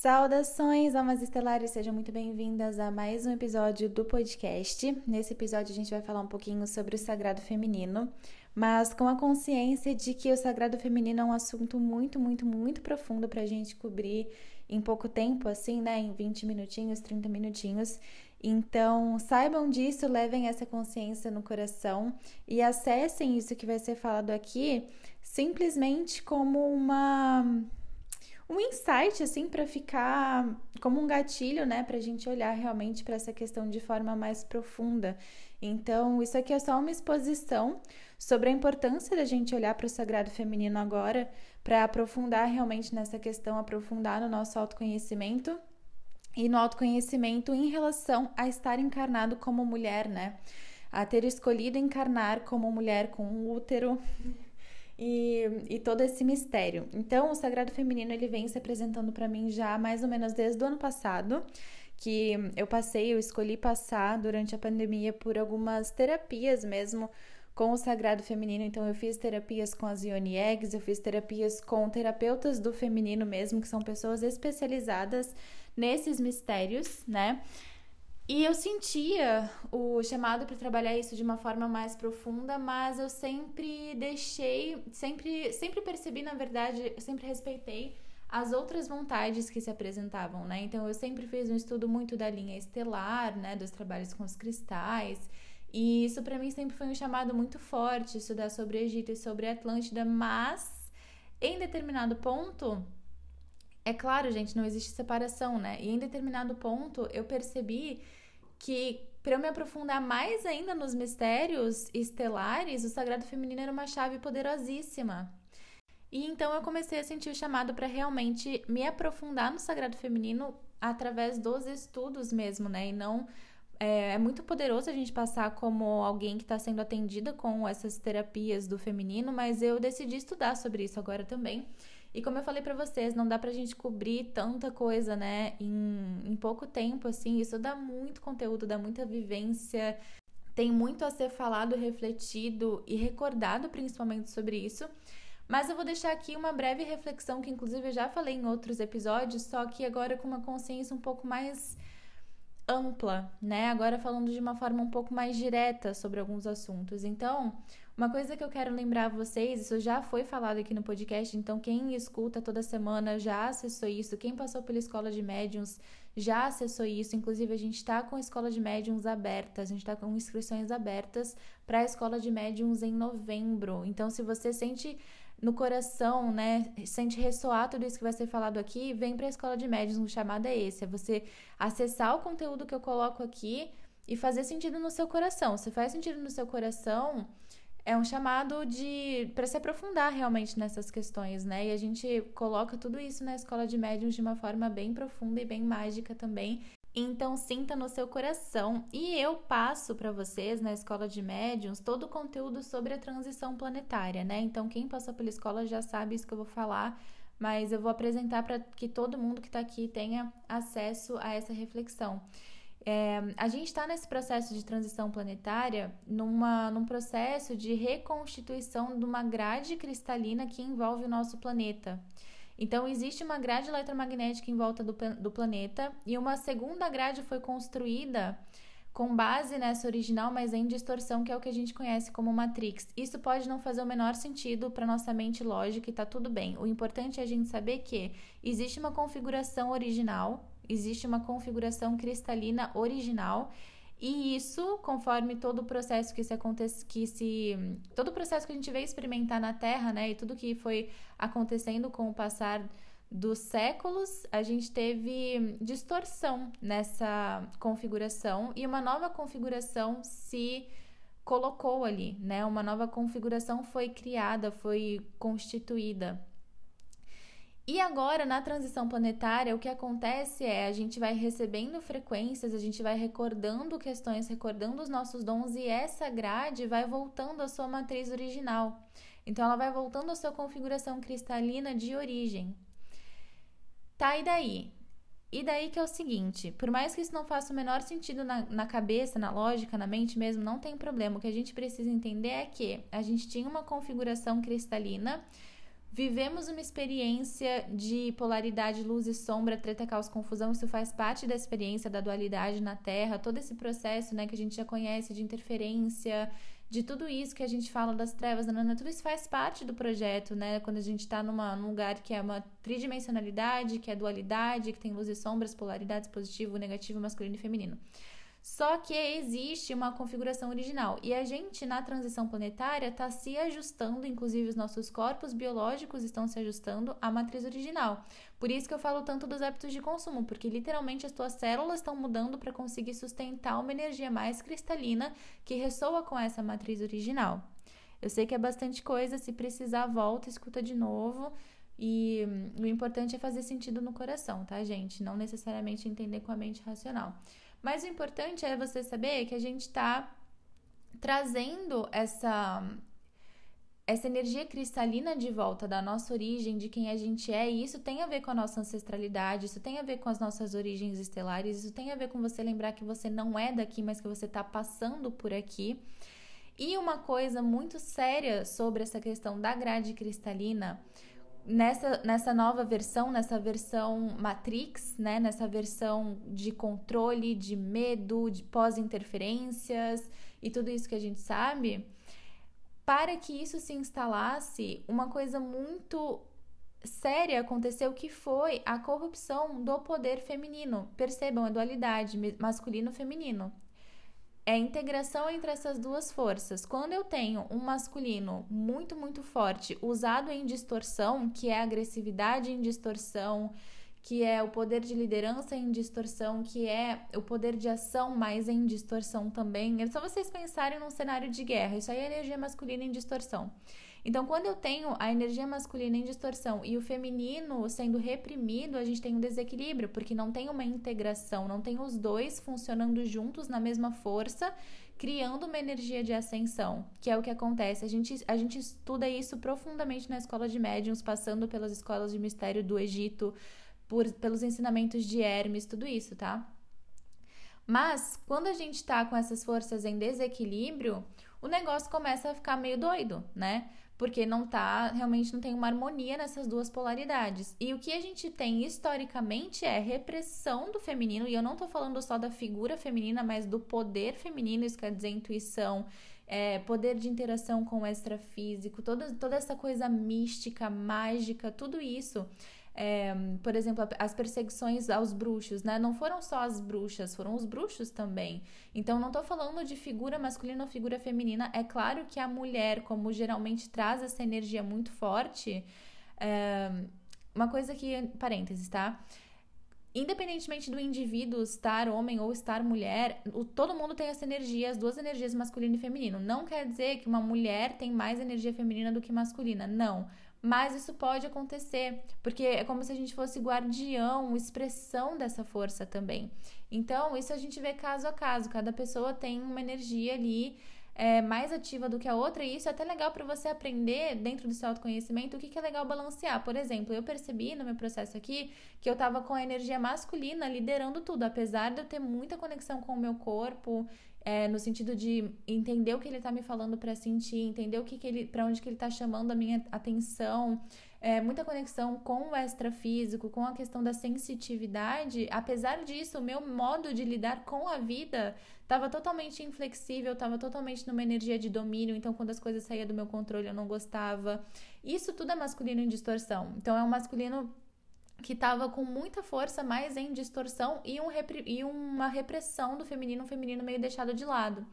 Saudações, almas estelares, sejam muito bem-vindas a mais um episódio do podcast. Nesse episódio a gente vai falar um pouquinho sobre o sagrado feminino, mas com a consciência de que o sagrado feminino é um assunto muito, muito, muito profundo para a gente cobrir em pouco tempo, assim, né? Em 20 minutinhos, 30 minutinhos. Então, saibam disso, levem essa consciência no coração e acessem isso que vai ser falado aqui simplesmente como uma um insight assim para ficar como um gatilho, né, para a gente olhar realmente para essa questão de forma mais profunda. Então, isso aqui é só uma exposição sobre a importância da gente olhar para o sagrado feminino agora, para aprofundar realmente nessa questão, aprofundar no nosso autoconhecimento e no autoconhecimento em relação a estar encarnado como mulher, né? A ter escolhido encarnar como mulher com um útero e, e todo esse mistério. Então, o Sagrado Feminino ele vem se apresentando para mim já mais ou menos desde o ano passado, que eu passei, eu escolhi passar durante a pandemia por algumas terapias mesmo com o Sagrado Feminino. Então, eu fiz terapias com as Ioni Eggs, eu fiz terapias com terapeutas do feminino mesmo, que são pessoas especializadas nesses mistérios, né? E eu sentia o chamado para trabalhar isso de uma forma mais profunda, mas eu sempre deixei, sempre, sempre percebi, na verdade, eu sempre respeitei as outras vontades que se apresentavam, né? Então eu sempre fiz um estudo muito da linha estelar, né, dos trabalhos com os cristais, e isso para mim sempre foi um chamado muito forte, estudar sobre Egito e sobre Atlântida, mas em determinado ponto, é claro, gente, não existe separação, né? E em determinado ponto eu percebi que para eu me aprofundar mais ainda nos mistérios estelares, o sagrado feminino era uma chave poderosíssima. E então eu comecei a sentir o chamado para realmente me aprofundar no sagrado feminino através dos estudos mesmo, né? E não é, é muito poderoso a gente passar como alguém que está sendo atendida com essas terapias do feminino, mas eu decidi estudar sobre isso agora também. E como eu falei para vocês, não dá pra gente cobrir tanta coisa, né, em, em pouco tempo, assim. Isso dá muito conteúdo, dá muita vivência. Tem muito a ser falado, refletido e recordado, principalmente sobre isso. Mas eu vou deixar aqui uma breve reflexão que, inclusive, eu já falei em outros episódios, só que agora com uma consciência um pouco mais ampla, né? Agora falando de uma forma um pouco mais direta sobre alguns assuntos. Então, uma coisa que eu quero lembrar a vocês, isso já foi falado aqui no podcast, então quem escuta toda semana já acessou isso, quem passou pela escola de médiums já acessou isso. Inclusive, a gente está com a escola de médiums aberta, a gente está com inscrições abertas para a escola de médiums em novembro. Então, se você sente no coração, né, sente ressoar tudo isso que vai ser falado aqui, vem para a escola de médiums, o chamado é esse, é você acessar o conteúdo que eu coloco aqui e fazer sentido no seu coração. Se faz sentido no seu coração, é um chamado de para se aprofundar realmente nessas questões, né? E a gente coloca tudo isso na escola de médiums de uma forma bem profunda e bem mágica também. Então sinta no seu coração e eu passo para vocês na escola de médiums todo o conteúdo sobre a transição planetária, né? Então quem passou pela escola já sabe isso que eu vou falar, mas eu vou apresentar para que todo mundo que está aqui tenha acesso a essa reflexão. É, a gente está nesse processo de transição planetária numa, num processo de reconstituição de uma grade cristalina que envolve o nosso planeta. Então, existe uma grade eletromagnética em volta do, do planeta e uma segunda grade foi construída com base nessa original, mas em distorção, que é o que a gente conhece como Matrix. Isso pode não fazer o menor sentido para nossa mente lógica e tá tudo bem. O importante é a gente saber que existe uma configuração original existe uma configuração cristalina original e isso, conforme todo o processo que se acontece, que se todo o processo que a gente veio experimentar na Terra, né, e tudo que foi acontecendo com o passar dos séculos, a gente teve distorção nessa configuração e uma nova configuração se colocou ali, né? Uma nova configuração foi criada, foi constituída. E agora, na transição planetária, o que acontece é a gente vai recebendo frequências, a gente vai recordando questões, recordando os nossos dons e essa grade vai voltando à sua matriz original. Então, ela vai voltando à sua configuração cristalina de origem. Tá, e daí? E daí que é o seguinte: por mais que isso não faça o menor sentido na, na cabeça, na lógica, na mente mesmo, não tem problema. O que a gente precisa entender é que a gente tinha uma configuração cristalina Vivemos uma experiência de polaridade, luz e sombra, treta, caos, confusão. Isso faz parte da experiência da dualidade na Terra. Todo esse processo, né, que a gente já conhece de interferência, de tudo isso que a gente fala das trevas, nanana, tudo isso faz parte do projeto, né? Quando a gente está num lugar que é uma tridimensionalidade, que é dualidade, que tem luz e sombras, polaridades, positivo, negativo, masculino e feminino. Só que existe uma configuração original e a gente na transição planetária está se ajustando, inclusive os nossos corpos biológicos estão se ajustando à matriz original. Por isso que eu falo tanto dos hábitos de consumo, porque literalmente as tuas células estão mudando para conseguir sustentar uma energia mais cristalina que ressoa com essa matriz original. Eu sei que é bastante coisa, se precisar, volta, escuta de novo. E hum, o importante é fazer sentido no coração, tá, gente? Não necessariamente entender com a mente racional. Mas o importante é você saber que a gente está trazendo essa essa energia cristalina de volta da nossa origem, de quem a gente é, e isso tem a ver com a nossa ancestralidade, isso tem a ver com as nossas origens estelares, isso tem a ver com você lembrar que você não é daqui, mas que você está passando por aqui. E uma coisa muito séria sobre essa questão da grade cristalina nessa, nessa nova versão, nessa versão Matrix, né? Nessa versão de controle, de medo, de pós-interferências e tudo isso que a gente sabe, para que isso se instalasse, uma coisa muito séria aconteceu que foi a corrupção do poder feminino. Percebam a dualidade masculino-feminino é a integração entre essas duas forças. Quando eu tenho um masculino muito, muito forte, usado em distorção, que é agressividade em distorção, que é o poder de liderança em distorção, que é o poder de ação mais em distorção também. É só vocês pensarem num cenário de guerra. Isso aí é energia masculina em distorção. Então, quando eu tenho a energia masculina em distorção e o feminino sendo reprimido, a gente tem um desequilíbrio, porque não tem uma integração, não tem os dois funcionando juntos na mesma força, criando uma energia de ascensão, que é o que acontece. A gente, a gente estuda isso profundamente na escola de médiums, passando pelas escolas de mistério do Egito, por, pelos ensinamentos de Hermes, tudo isso, tá? Mas quando a gente tá com essas forças em desequilíbrio, o negócio começa a ficar meio doido, né? Porque não tá, realmente não tem uma harmonia nessas duas polaridades. E o que a gente tem historicamente é repressão do feminino, e eu não tô falando só da figura feminina, mas do poder feminino, isso quer dizer intuição, é, poder de interação com o extrafísico, toda, toda essa coisa mística, mágica, tudo isso é, por exemplo, as perseguições aos bruxos, né? Não foram só as bruxas, foram os bruxos também. Então, não estou falando de figura masculina ou figura feminina. É claro que a mulher, como geralmente traz essa energia muito forte, é, uma coisa que, parênteses, tá? Independentemente do indivíduo estar homem ou estar mulher, o, todo mundo tem essa energia, as duas energias masculino e feminino. Não quer dizer que uma mulher tem mais energia feminina do que masculina. Não mas isso pode acontecer, porque é como se a gente fosse guardião, expressão dessa força também. Então, isso a gente vê caso a caso, cada pessoa tem uma energia ali é, mais ativa do que a outra, e isso é até legal para você aprender dentro do seu autoconhecimento o que, que é legal balancear. Por exemplo, eu percebi no meu processo aqui que eu estava com a energia masculina liderando tudo, apesar de eu ter muita conexão com o meu corpo é, no sentido de entender o que ele está me falando para sentir, entender o que, que ele, para onde que ele está chamando a minha atenção, é, muita conexão com o extrafísico, com a questão da sensitividade. Apesar disso, o meu modo de lidar com a vida estava totalmente inflexível, estava totalmente numa energia de domínio. Então, quando as coisas saíam do meu controle, eu não gostava. Isso tudo é masculino em distorção. Então, é um masculino que estava com muita força, mas em distorção e, um e uma repressão do feminino, um feminino meio deixado de lado.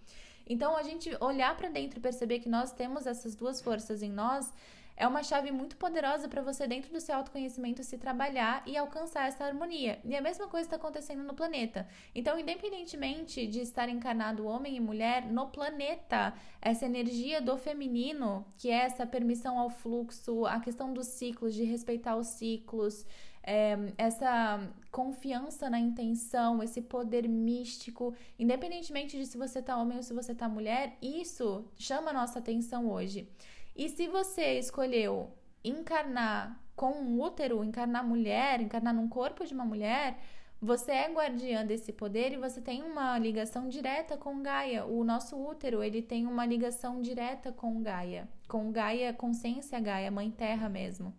Então, a gente olhar para dentro e perceber que nós temos essas duas forças em nós é uma chave muito poderosa para você, dentro do seu autoconhecimento, se trabalhar e alcançar essa harmonia. E a mesma coisa está acontecendo no planeta. Então, independentemente de estar encarnado homem e mulher, no planeta, essa energia do feminino, que é essa permissão ao fluxo, a questão dos ciclos, de respeitar os ciclos, é, essa confiança na intenção, esse poder místico, independentemente de se você tá homem ou se você tá mulher, isso chama a nossa atenção hoje. E se você escolheu encarnar com um útero, encarnar mulher, encarnar num corpo de uma mulher, você é guardiã desse poder e você tem uma ligação direta com Gaia. O nosso útero, ele tem uma ligação direta com Gaia, com Gaia, consciência Gaia, mãe terra mesmo.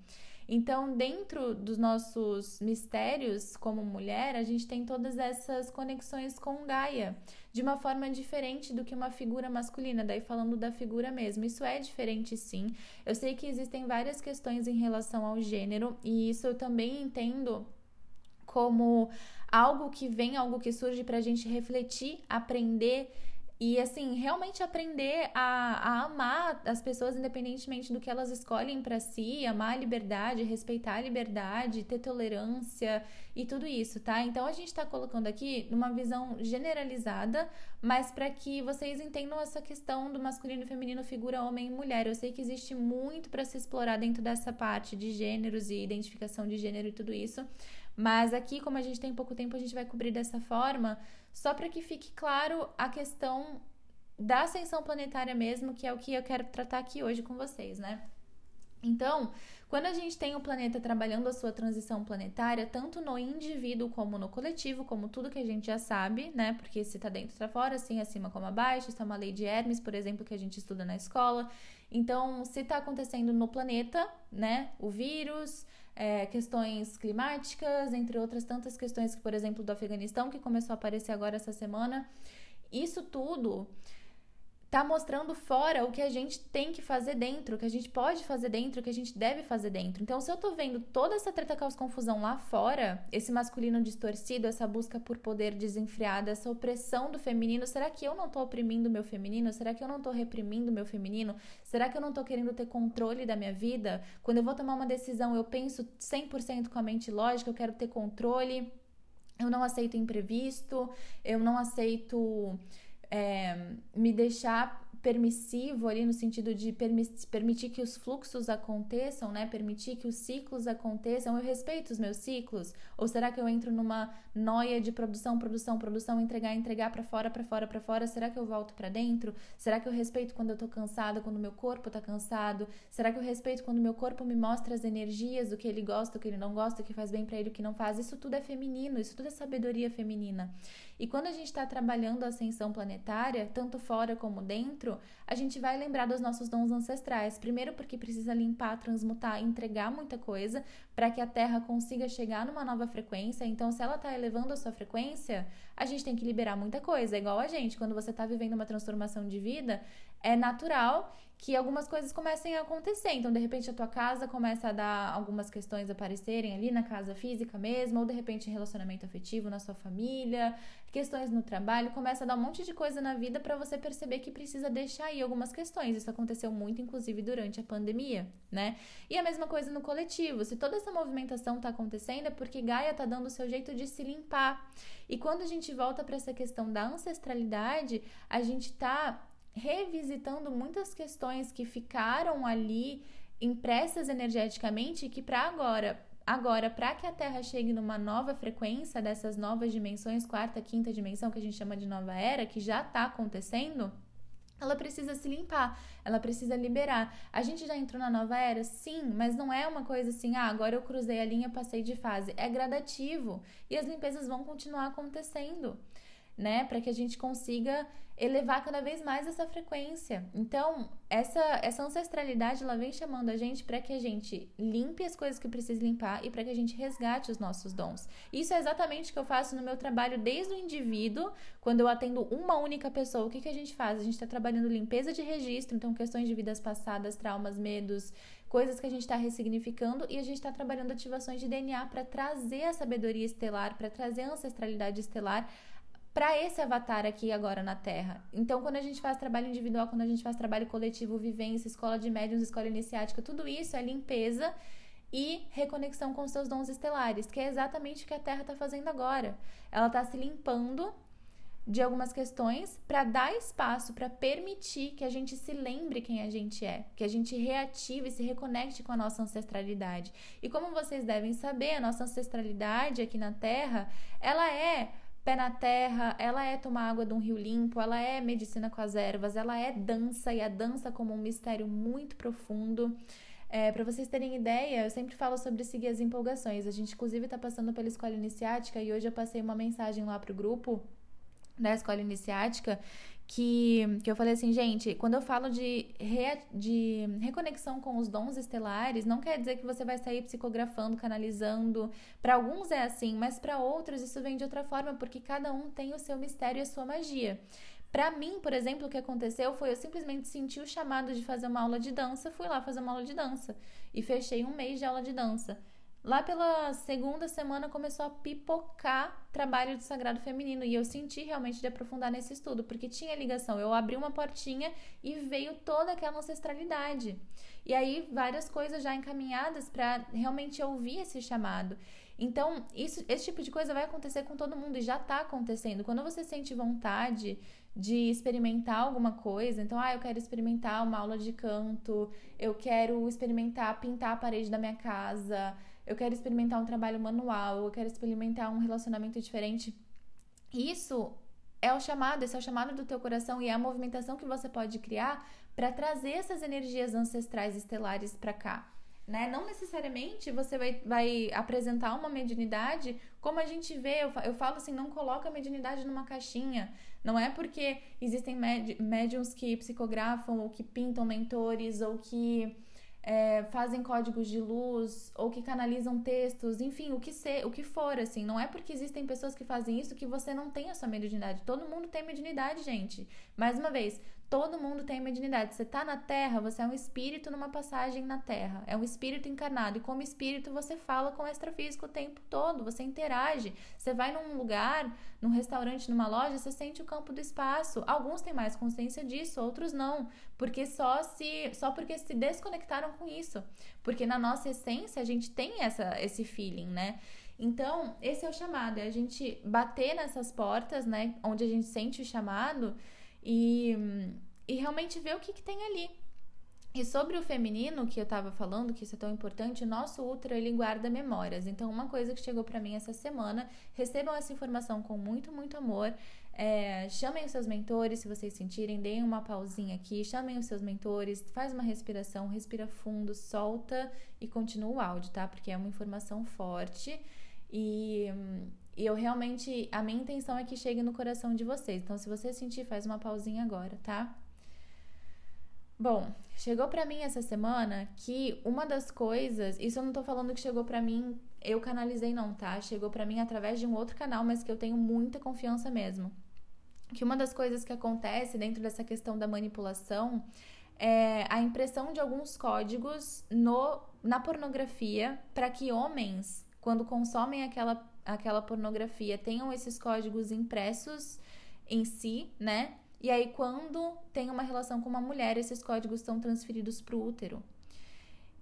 Então, dentro dos nossos mistérios como mulher, a gente tem todas essas conexões com Gaia, de uma forma diferente do que uma figura masculina, daí falando da figura mesmo. Isso é diferente sim. Eu sei que existem várias questões em relação ao gênero, e isso eu também entendo como algo que vem, algo que surge para a gente refletir, aprender e assim, realmente aprender a, a, amar as pessoas independentemente do que elas escolhem para si, amar a liberdade, respeitar a liberdade, ter tolerância e tudo isso, tá? Então a gente tá colocando aqui numa visão generalizada, mas para que vocês entendam essa questão do masculino e feminino, figura homem e mulher. Eu sei que existe muito para se explorar dentro dessa parte de gêneros e identificação de gênero e tudo isso, mas aqui, como a gente tem pouco tempo, a gente vai cobrir dessa forma, só para que fique claro a questão da ascensão planetária mesmo, que é o que eu quero tratar aqui hoje com vocês, né? Então, quando a gente tem o planeta trabalhando a sua transição planetária, tanto no indivíduo como no coletivo, como tudo que a gente já sabe, né? Porque se tá dentro, tá fora, assim acima como abaixo, isso é uma lei de Hermes, por exemplo, que a gente estuda na escola. Então, se tá acontecendo no planeta, né? O vírus, é, questões climáticas, entre outras tantas questões que, por exemplo, do Afeganistão, que começou a aparecer agora essa semana. Isso tudo tá mostrando fora o que a gente tem que fazer dentro, o que a gente pode fazer dentro, o que a gente deve fazer dentro. Então, se eu tô vendo toda essa treta caos confusão lá fora, esse masculino distorcido, essa busca por poder desenfreada, essa opressão do feminino, será que eu não tô oprimindo meu feminino? Será que eu não tô reprimindo meu feminino? Será que eu não tô querendo ter controle da minha vida? Quando eu vou tomar uma decisão, eu penso 100% com a mente lógica, eu quero ter controle. Eu não aceito imprevisto, eu não aceito é, me deixar permissivo ali no sentido de permitir que os fluxos aconteçam, né? Permitir que os ciclos aconteçam. Eu respeito os meus ciclos? Ou será que eu entro numa noia de produção, produção, produção, entregar, entregar para fora, para fora, para fora? Será que eu volto para dentro? Será que eu respeito quando eu tô cansada, quando meu corpo tá cansado? Será que eu respeito quando meu corpo me mostra as energias do que ele gosta, do que ele não gosta, o que faz bem para ele, o que não faz? Isso tudo é feminino, isso tudo é sabedoria feminina. E quando a gente está trabalhando a ascensão planetária, tanto fora como dentro, a gente vai lembrar dos nossos dons ancestrais. Primeiro, porque precisa limpar, transmutar, entregar muita coisa para que a Terra consiga chegar numa nova frequência. Então, se ela está elevando a sua frequência, a gente tem que liberar muita coisa. É igual a gente, quando você está vivendo uma transformação de vida, é natural que algumas coisas comecem a acontecer. Então, de repente, a tua casa começa a dar algumas questões aparecerem ali na casa física mesmo, ou de repente, relacionamento afetivo na sua família, questões no trabalho, começa a dar um monte de coisa na vida para você perceber que precisa deixar aí algumas questões. Isso aconteceu muito, inclusive, durante a pandemia, né? E a mesma coisa no coletivo. Se toda essa movimentação tá acontecendo, é porque Gaia tá dando o seu jeito de se limpar. E quando a gente volta para essa questão da ancestralidade, a gente tá revisitando muitas questões que ficaram ali impressas energeticamente que para agora Agora, para que a Terra chegue numa nova frequência dessas novas dimensões, quarta, quinta dimensão, que a gente chama de nova era, que já está acontecendo, ela precisa se limpar, ela precisa liberar. A gente já entrou na nova era? Sim, mas não é uma coisa assim, ah, agora eu cruzei a linha, passei de fase. É gradativo e as limpezas vão continuar acontecendo né? Para que a gente consiga elevar cada vez mais essa frequência. Então, essa, essa ancestralidade ela vem chamando a gente para que a gente limpe as coisas que precisa limpar e para que a gente resgate os nossos dons. Isso é exatamente o que eu faço no meu trabalho desde o indivíduo, quando eu atendo uma única pessoa. O que, que a gente faz? A gente está trabalhando limpeza de registro, então questões de vidas passadas, traumas, medos, coisas que a gente está ressignificando e a gente está trabalhando ativações de DNA para trazer a sabedoria estelar, para trazer a ancestralidade estelar para esse avatar aqui agora na Terra. Então, quando a gente faz trabalho individual, quando a gente faz trabalho coletivo, vivência, escola de médiums, escola iniciática, tudo isso é limpeza e reconexão com seus dons estelares, que é exatamente o que a Terra está fazendo agora. Ela está se limpando de algumas questões para dar espaço, para permitir que a gente se lembre quem a gente é, que a gente reative e se reconecte com a nossa ancestralidade. E como vocês devem saber, a nossa ancestralidade aqui na Terra, ela é pé na terra, ela é tomar água de um rio limpo, ela é medicina com as ervas, ela é dança e a dança como um mistério muito profundo. É, para vocês terem ideia, eu sempre falo sobre seguir as empolgações. A gente, inclusive, está passando pela escola iniciática e hoje eu passei uma mensagem lá pro grupo da escola iniciática que, que eu falei assim, gente, quando eu falo de, re, de reconexão com os dons estelares, não quer dizer que você vai sair psicografando, canalizando. Para alguns é assim, mas para outros isso vem de outra forma, porque cada um tem o seu mistério e a sua magia. Para mim, por exemplo, o que aconteceu foi eu simplesmente senti o chamado de fazer uma aula de dança, fui lá fazer uma aula de dança e fechei um mês de aula de dança. Lá pela segunda semana começou a pipocar trabalho do sagrado feminino e eu senti realmente de aprofundar nesse estudo, porque tinha ligação. Eu abri uma portinha e veio toda aquela ancestralidade. E aí várias coisas já encaminhadas para realmente ouvir esse chamado. Então, isso, esse tipo de coisa vai acontecer com todo mundo e já está acontecendo. Quando você sente vontade de experimentar alguma coisa, então, ah, eu quero experimentar uma aula de canto, eu quero experimentar pintar a parede da minha casa, eu quero experimentar um trabalho manual, eu quero experimentar um relacionamento diferente. Isso é o chamado, esse é o chamado do teu coração e é a movimentação que você pode criar para trazer essas energias ancestrais estelares para cá. Né? Não necessariamente você vai, vai apresentar uma mediunidade como a gente vê. Eu, eu falo assim: não coloca a mediunidade numa caixinha. Não é porque existem médiums que psicografam ou que pintam mentores ou que é, fazem códigos de luz ou que canalizam textos, enfim, o que ser, o que for, assim. Não é porque existem pessoas que fazem isso que você não tem a sua mediunidade. Todo mundo tem mediunidade, gente. Mais uma vez, Todo mundo tem mediunidade. Você está na Terra, você é um espírito numa passagem na Terra. É um espírito encarnado. E como espírito, você fala com o extrafísico o tempo todo. Você interage. Você vai num lugar, num restaurante, numa loja, você sente o campo do espaço. Alguns têm mais consciência disso, outros não. Porque só se só porque se desconectaram com isso. Porque na nossa essência a gente tem essa, esse feeling, né? Então, esse é o chamado, é a gente bater nessas portas, né? Onde a gente sente o chamado e, e realmente ver o que, que tem ali. E sobre o feminino que eu tava falando, que isso é tão importante, o nosso útero ele guarda memórias. Então, uma coisa que chegou para mim essa semana, recebam essa informação com muito, muito amor. É, chamem os seus mentores, se vocês sentirem, deem uma pausinha aqui, chamem os seus mentores, faz uma respiração, respira fundo, solta e continua o áudio, tá? Porque é uma informação forte e e eu realmente, a minha intenção é que chegue no coração de vocês. Então, se você sentir, faz uma pausinha agora, tá? Bom, chegou para mim essa semana que uma das coisas, isso eu não tô falando que chegou para mim, eu canalizei não, tá? Chegou para mim através de um outro canal, mas que eu tenho muita confiança mesmo. Que uma das coisas que acontece dentro dessa questão da manipulação é a impressão de alguns códigos no, na pornografia para que homens, quando consomem aquela aquela pornografia tenham esses códigos impressos em si, né? E aí, quando tem uma relação com uma mulher, esses códigos são transferidos para o útero.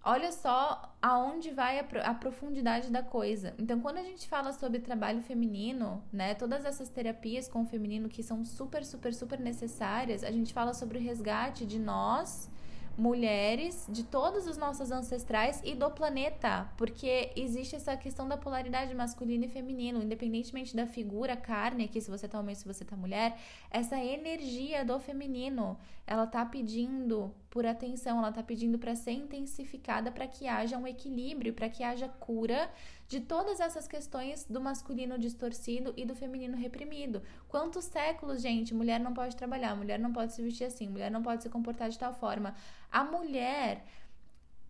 Olha só aonde vai a, a, profundidade da coisa. Então, quando a gente fala sobre trabalho feminino, né, todas essas terapias com o feminino que são super, super, super necessárias, a gente fala sobre o resgate de nós mulheres de todos os nossos ancestrais e do planeta, porque existe essa questão da polaridade masculino e feminino, independentemente da figura, carne, aqui se você tá homem, se você tá mulher, essa energia do feminino, ela tá pedindo por atenção, ela tá pedindo para ser intensificada para que haja um equilíbrio, para que haja cura de todas essas questões do masculino distorcido e do feminino reprimido. Quantos séculos, gente, mulher não pode trabalhar, mulher não pode se vestir assim, mulher não pode se comportar de tal forma. A mulher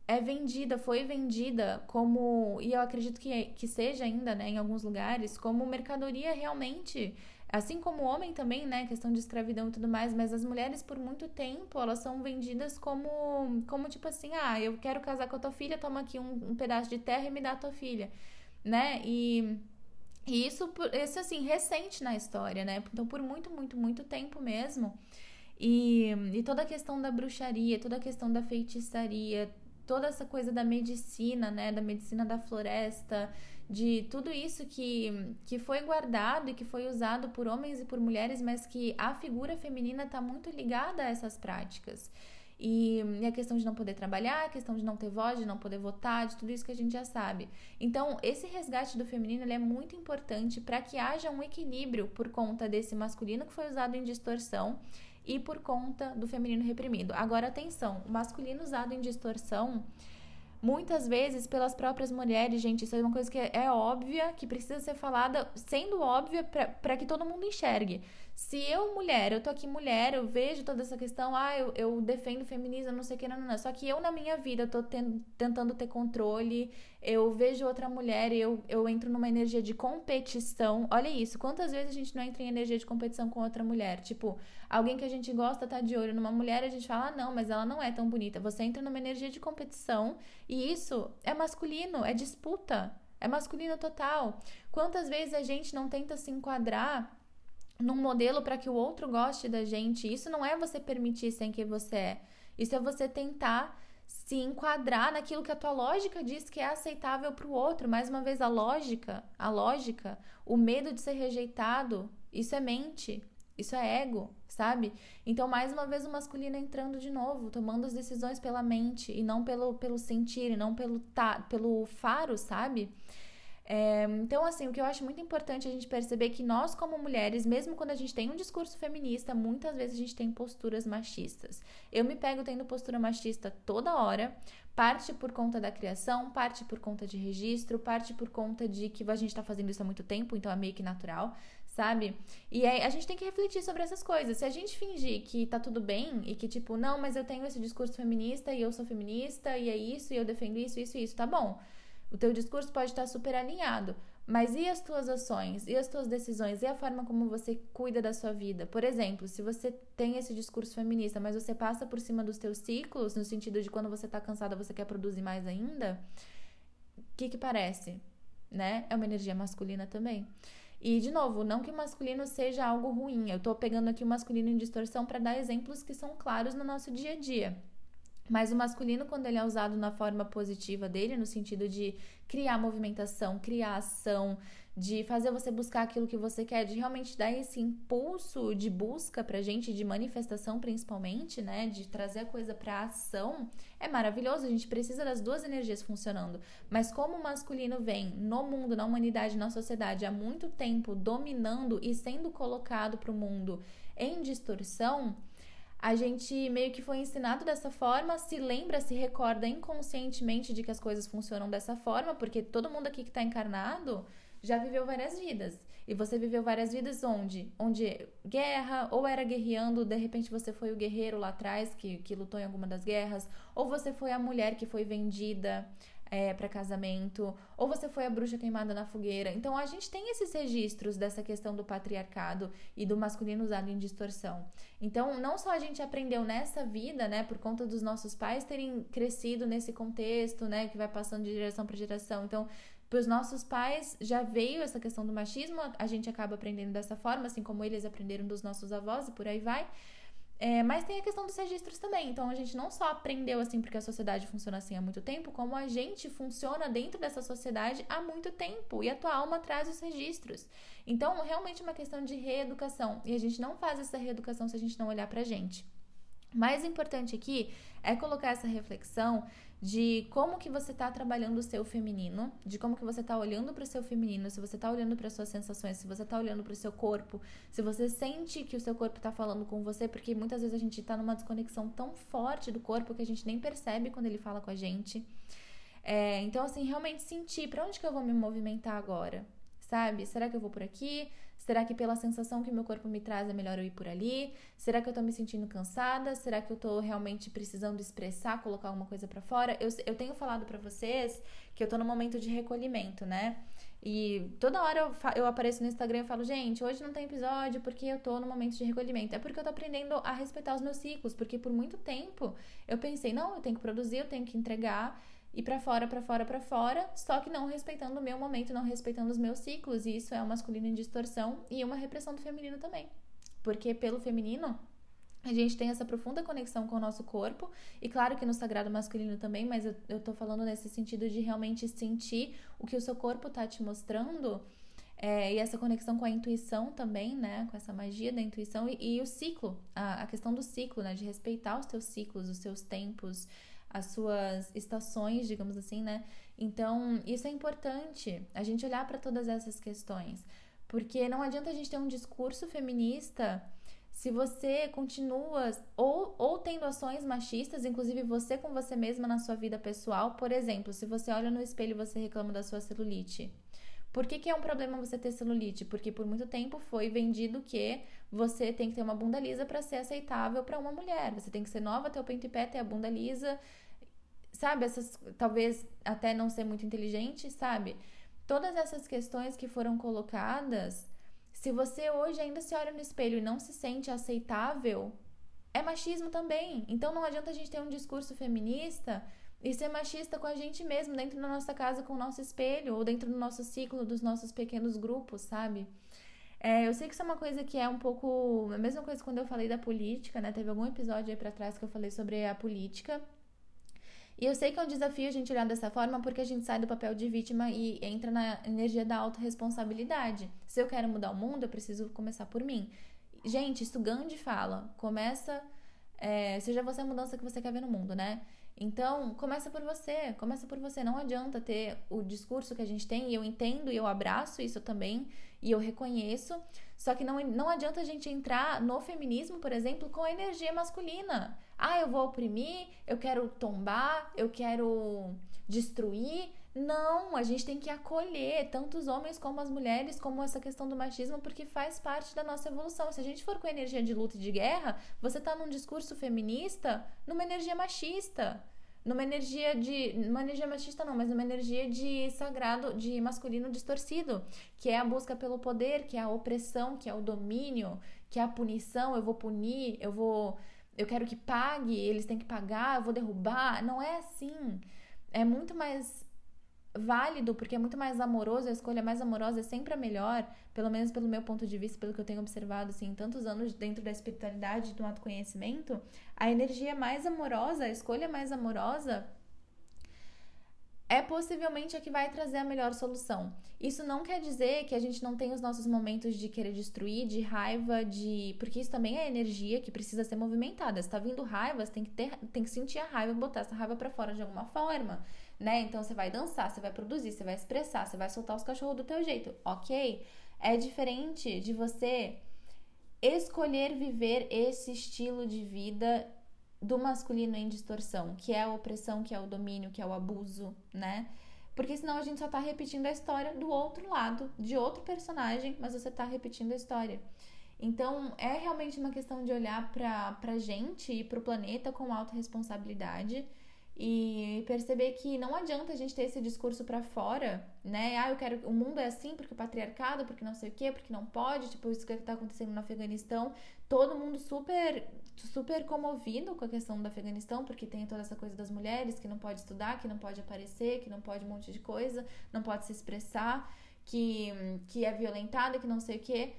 é vendida, foi vendida como, e eu acredito que, que seja ainda, né, em alguns lugares, como mercadoria realmente. Assim como o homem também, né, questão de escravidão e tudo mais, mas as mulheres por muito tempo, elas são vendidas como, como tipo assim, ah, eu quero casar com a tua filha, toma aqui um, um pedaço de terra e me dá a tua filha, né, e, e isso, isso, assim, recente na história, né, então por muito, muito, muito tempo mesmo, e, e toda a questão da bruxaria, toda a questão da feitiçaria, toda essa coisa da medicina, né, da medicina da floresta, de tudo isso que, que foi guardado e que foi usado por homens e por mulheres, mas que a figura feminina está muito ligada a essas práticas. E, e, a questão de não poder trabalhar, a questão de não ter voz, de não poder votar, de tudo isso que a gente já sabe. Então, esse resgate do feminino é muito importante para que haja um equilíbrio por conta desse masculino que foi usado em distorção e por conta do feminino reprimido. Agora, atenção: o masculino usado em distorção muitas vezes pelas próprias mulheres, gente. Isso é uma coisa que é óbvia, que precisa ser falada, sendo óbvia para que todo mundo enxergue. Se eu, mulher, eu tô aqui mulher, eu vejo toda essa questão, ah, eu, eu defendo o feminismo, não sei o que, não, não, não. Só que eu, na minha vida, tô tentando ter controle, eu vejo outra mulher e eu, eu entro numa energia de competição. Olha isso, quantas vezes a gente não entra em energia de competição com outra mulher? Tipo, alguém que a gente gosta tá de olho numa mulher, a gente fala, ah, não, mas ela não é tão bonita. Você entra numa energia de competição e isso é masculino, é disputa. É masculino total. Quantas vezes a gente não tenta se enquadrar num modelo para que o outro goste da gente. Isso não é você permitir sem quem você é. Isso é você tentar se enquadrar naquilo que a tua lógica diz que é aceitável para o outro. Mais uma vez, a lógica, a lógica, o medo de ser rejeitado, isso é mente, isso é ego, sabe? Então, mais uma vez, o masculino entrando de novo, tomando as decisões pela mente e não pelo, pelo sentir, e não pelo, tá, pelo faro, sabe? É, então, assim, o que eu acho muito importante é a gente perceber que nós, como mulheres, mesmo quando a gente tem um discurso feminista, muitas vezes a gente tem posturas machistas. Eu me pego tendo postura machista toda hora, parte por conta da criação, parte por conta de registro, parte por conta de que a gente está fazendo isso há muito tempo, então é meio que natural, sabe? E aí a gente tem que refletir sobre essas coisas. Se a gente fingir que tá tudo bem e que, tipo, não, mas eu tenho esse discurso feminista e eu sou feminista e é isso e eu defendo isso, isso e isso, tá bom. O teu discurso pode estar super alinhado, mas e as tuas ações? E as tuas decisões? E a forma como você cuida da sua vida? Por exemplo, se você tem esse discurso feminista, mas você passa por cima dos teus ciclos, no sentido de quando você tá cansada, você quer produzir mais ainda, o que que parece? Né? É uma energia masculina também. E, de novo, não que o masculino seja algo ruim. Eu tô pegando aqui o masculino em distorção para dar exemplos que são claros no nosso dia a dia. Mas o masculino, quando ele é usado na forma positiva dele, no sentido de criar movimentação, criar ação, de fazer você buscar aquilo que você quer, de realmente dar esse impulso de busca pra gente, de manifestação principalmente, né? De trazer a coisa pra ação, é maravilhoso. A gente precisa das duas energias funcionando. Mas como o masculino vem no mundo, na humanidade, na sociedade há muito tempo dominando e sendo colocado pro mundo em distorção a gente meio que foi ensinado dessa forma, se lembra, se recorda inconscientemente de que as coisas funcionam dessa forma, porque todo mundo aqui que está encarnado já viveu várias vidas. E você viveu várias vidas onde? Onde guerra, ou era guerreando, de repente você foi o guerreiro lá atrás que, que lutou em alguma das guerras, ou você foi a mulher que foi vendida é, para casamento, ou você foi a bruxa queimada na fogueira. Então a gente tem esses registros dessa questão do patriarcado e do masculino usado em distorção. Então não só a gente aprendeu nessa vida, né, por conta dos nossos pais terem crescido nesse contexto, né, que vai passando de geração para geração. Então para os nossos pais já veio essa questão do machismo, a gente acaba aprendendo dessa forma, assim como eles aprenderam dos nossos avós e por aí vai. É, mas tem a questão dos registros também. Então a gente não só aprendeu assim porque a sociedade funciona assim há muito tempo, como a gente funciona dentro dessa sociedade há muito tempo e a tua alma traz os registros. Então, realmente é uma questão de reeducação. E a gente não faz essa reeducação se a gente não olhar pra gente. Mais importante aqui é colocar essa reflexão de como que você está trabalhando o seu feminino, de como que você está olhando para o seu feminino, se você está olhando para suas sensações, se você está olhando para o seu corpo, se você sente que o seu corpo está falando com você, porque muitas vezes a gente está numa desconexão tão forte do corpo que a gente nem percebe quando ele fala com a gente. É, então, assim, realmente sentir para onde que eu vou me movimentar agora, sabe? Será que eu vou por aqui? Será que pela sensação que meu corpo me traz é melhor eu ir por ali? Será que eu tô me sentindo cansada? Será que eu tô realmente precisando expressar, colocar alguma coisa para fora? Eu, eu tenho falado para vocês que eu tô no momento de recolhimento, né? E toda hora eu, eu apareço no Instagram e falo, gente, hoje não tem episódio porque eu tô no momento de recolhimento. É porque eu tô aprendendo a respeitar os meus ciclos, porque por muito tempo eu pensei, não, eu tenho que produzir, eu tenho que entregar e para fora, para fora, para fora, só que não respeitando o meu momento, não respeitando os meus ciclos, e isso é o masculino em distorção e uma repressão do feminino também. Porque pelo feminino, a gente tem essa profunda conexão com o nosso corpo, e claro que no sagrado masculino também, mas eu, eu tô falando nesse sentido de realmente sentir o que o seu corpo tá te mostrando. É, e essa conexão com a intuição também, né? Com essa magia da intuição e, e o ciclo, a, a, questão do ciclo, né? De respeitar os teus ciclos, os seus tempos, as suas estações, digamos assim, né? Então, isso é importante, a gente olhar para todas essas questões, porque não adianta a gente ter um discurso feminista se você continua ou, ou tendo ações machistas, inclusive você com você mesma na sua vida pessoal, por exemplo, se você olha no espelho e você reclama da sua celulite. Por que, que é um problema você ter celulite? Porque por muito tempo foi vendido que você tem que ter uma bunda lisa para ser aceitável para uma mulher. Você tem que ser nova, ter o peito e pé, ter a bunda lisa. Sabe? Essas, talvez até não ser muito inteligente, sabe? Todas essas questões que foram colocadas se você hoje ainda se olha no espelho e não se sente aceitável, é machismo também. Então não adianta a gente ter um discurso feminista e ser machista com a gente mesmo, dentro da nossa casa, com o nosso espelho, ou dentro do nosso ciclo, dos nossos pequenos grupos, sabe? É, eu sei que isso é uma coisa que é um pouco. A mesma coisa quando eu falei da política, né? Teve algum episódio aí pra trás que eu falei sobre a política. E eu sei que é um desafio a gente olhar dessa forma porque a gente sai do papel de vítima e entra na energia da autorresponsabilidade. Se eu quero mudar o mundo, eu preciso começar por mim. Gente, isso Gandhi fala. Começa. É, seja você a mudança que você quer ver no mundo, né? Então, começa por você, começa por você. Não adianta ter o discurso que a gente tem, e eu entendo e eu abraço isso também, e eu reconheço. Só que não, não adianta a gente entrar no feminismo, por exemplo, com a energia masculina. Ah, eu vou oprimir, eu quero tombar, eu quero destruir. Não, a gente tem que acolher tanto os homens como as mulheres, como essa questão do machismo, porque faz parte da nossa evolução. Se a gente for com energia de luta e de guerra, você tá num discurso feminista, numa energia machista. Numa energia de. Numa energia machista, não, mas numa energia de sagrado, de masculino distorcido, que é a busca pelo poder, que é a opressão, que é o domínio, que é a punição. Eu vou punir, eu vou eu quero que pague, eles têm que pagar, eu vou derrubar. Não é assim. É muito mais válido, porque é muito mais amoroso, a escolha mais amorosa é sempre a melhor, pelo menos pelo meu ponto de vista, pelo que eu tenho observado assim, tantos anos dentro da espiritualidade, do autoconhecimento, a energia mais amorosa, a escolha mais amorosa é possivelmente a que vai trazer a melhor solução. Isso não quer dizer que a gente não tem os nossos momentos de querer destruir, de raiva, de. Porque isso também é energia que precisa ser movimentada. Se tá vindo raiva, você tem que, ter... tem que sentir a raiva e botar essa raiva para fora de alguma forma, né? Então você vai dançar, você vai produzir, você vai expressar, você vai soltar os cachorros do teu jeito, ok? É diferente de você escolher viver esse estilo de vida do masculino em distorção, que é a opressão, que é o domínio, que é o abuso, né? Porque senão a gente só tá repetindo a história do outro lado, de outro personagem, mas você tá repetindo a história. Então, é realmente uma questão de olhar pra, pra gente e pro planeta com autorresponsabilidade e perceber que não adianta a gente ter esse discurso para fora, né? Ah, eu quero o mundo é assim porque o patriarcado, porque não sei o quê, porque não pode, tipo isso que tá acontecendo no Afeganistão, todo mundo super super comovido com a questão do Afeganistão, porque tem toda essa coisa das mulheres que não pode estudar, que não pode aparecer, que não pode um monte de coisa, não pode se expressar, que que é violentada, que não sei o quê.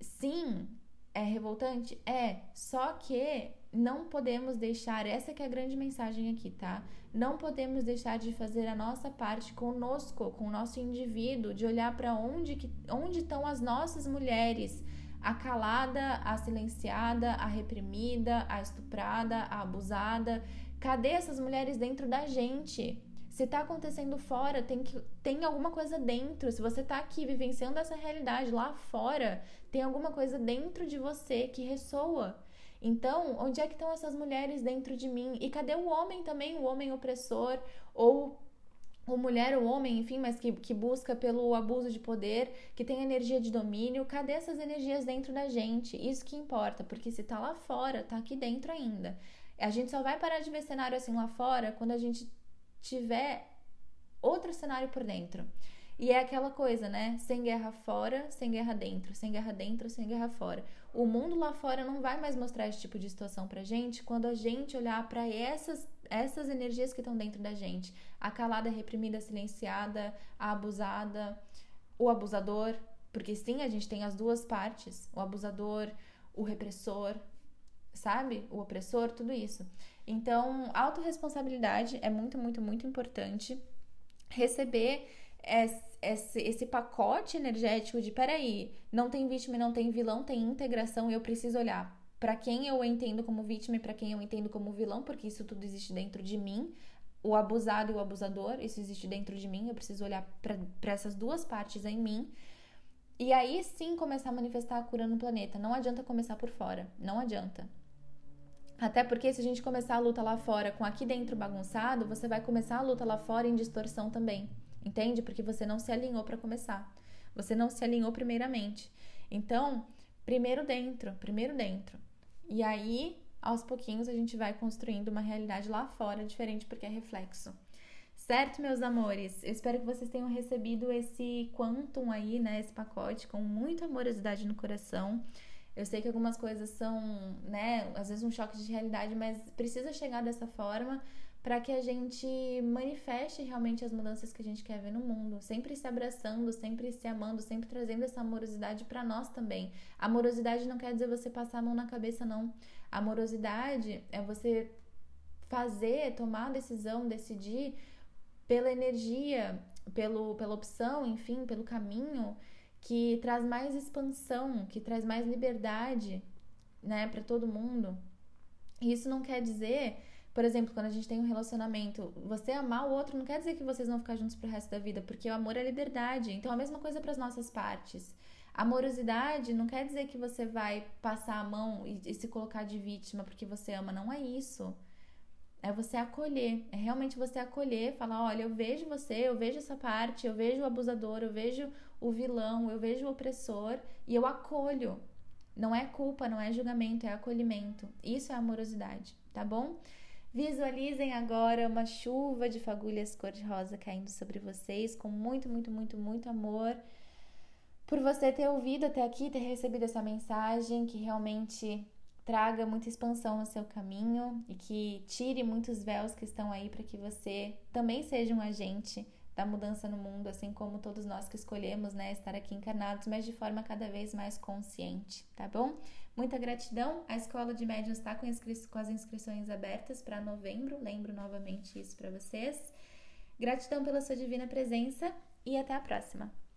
Sim, é revoltante? É, só que não podemos deixar, essa que é a grande mensagem aqui, tá? Não podemos deixar de fazer a nossa parte conosco, com o nosso indivíduo, de olhar para onde que, onde estão as nossas mulheres, a calada, a silenciada, a reprimida, a estuprada, a abusada. Cadê essas mulheres dentro da gente? Se tá acontecendo fora, tem, que, tem alguma coisa dentro. Se você tá aqui vivenciando essa realidade lá fora, tem alguma coisa dentro de você que ressoa. Então, onde é que estão essas mulheres dentro de mim? E cadê o homem também, o homem opressor? Ou o mulher ou homem, enfim, mas que, que busca pelo abuso de poder, que tem energia de domínio, cadê essas energias dentro da gente? Isso que importa, porque se tá lá fora, tá aqui dentro ainda. A gente só vai parar de ver cenário assim lá fora quando a gente tiver outro cenário por dentro. E é aquela coisa, né? Sem guerra fora, sem guerra dentro, sem guerra dentro, sem guerra fora. O mundo lá fora não vai mais mostrar esse tipo de situação pra gente quando a gente olhar para essas essas energias que estão dentro da gente. A calada, a reprimida, silenciada, a abusada, o abusador, porque sim, a gente tem as duas partes, o abusador, o repressor, sabe? O opressor, tudo isso. Então, autorresponsabilidade é muito, muito, muito importante. Receber esse, esse pacote energético de peraí, não tem vítima não tem vilão, tem integração e eu preciso olhar para quem eu entendo como vítima e para quem eu entendo como vilão, porque isso tudo existe dentro de mim. O abusado e o abusador, isso existe dentro de mim. Eu preciso olhar para essas duas partes em mim e aí sim começar a manifestar a cura no planeta. Não adianta começar por fora, não adianta. Até porque se a gente começar a luta lá fora com aqui dentro bagunçado, você vai começar a luta lá fora em distorção também. Entende? Porque você não se alinhou para começar. Você não se alinhou primeiramente. Então, primeiro dentro, primeiro dentro. E aí, aos pouquinhos, a gente vai construindo uma realidade lá fora diferente porque é reflexo. Certo, meus amores? Eu espero que vocês tenham recebido esse quantum aí, né? Esse pacote com muita amorosidade no coração. Eu sei que algumas coisas são, né, às vezes um choque de realidade, mas precisa chegar dessa forma para que a gente manifeste realmente as mudanças que a gente quer ver no mundo, sempre se abraçando, sempre se amando, sempre trazendo essa amorosidade para nós também. Amorosidade não quer dizer você passar a mão na cabeça, não. Amorosidade é você fazer, tomar a decisão, decidir pela energia, pelo, pela opção, enfim, pelo caminho que traz mais expansão, que traz mais liberdade, né, para todo mundo. E isso não quer dizer, por exemplo, quando a gente tem um relacionamento, você amar o outro não quer dizer que vocês vão ficar juntos pro resto da vida, porque o amor é liberdade. Então a mesma coisa para as nossas partes. Amorosidade não quer dizer que você vai passar a mão e, e se colocar de vítima porque você ama, não é isso. É você acolher, é realmente você acolher, falar, olha, eu vejo você, eu vejo essa parte, eu vejo o abusador, eu vejo o vilão, eu vejo o opressor e eu acolho. Não é culpa, não é julgamento, é acolhimento. Isso é amorosidade, tá bom? Visualizem agora uma chuva de fagulhas cor-de-rosa caindo sobre vocês com muito, muito, muito, muito amor. Por você ter ouvido até aqui, ter recebido essa mensagem que realmente traga muita expansão no seu caminho e que tire muitos véus que estão aí para que você também seja um agente da mudança no mundo, assim como todos nós que escolhemos, né, estar aqui encarnados, mas de forma cada vez mais consciente, tá bom? Muita gratidão. A Escola de Médiuns está com, com as inscrições abertas para novembro. Lembro novamente isso para vocês. Gratidão pela sua divina presença e até a próxima.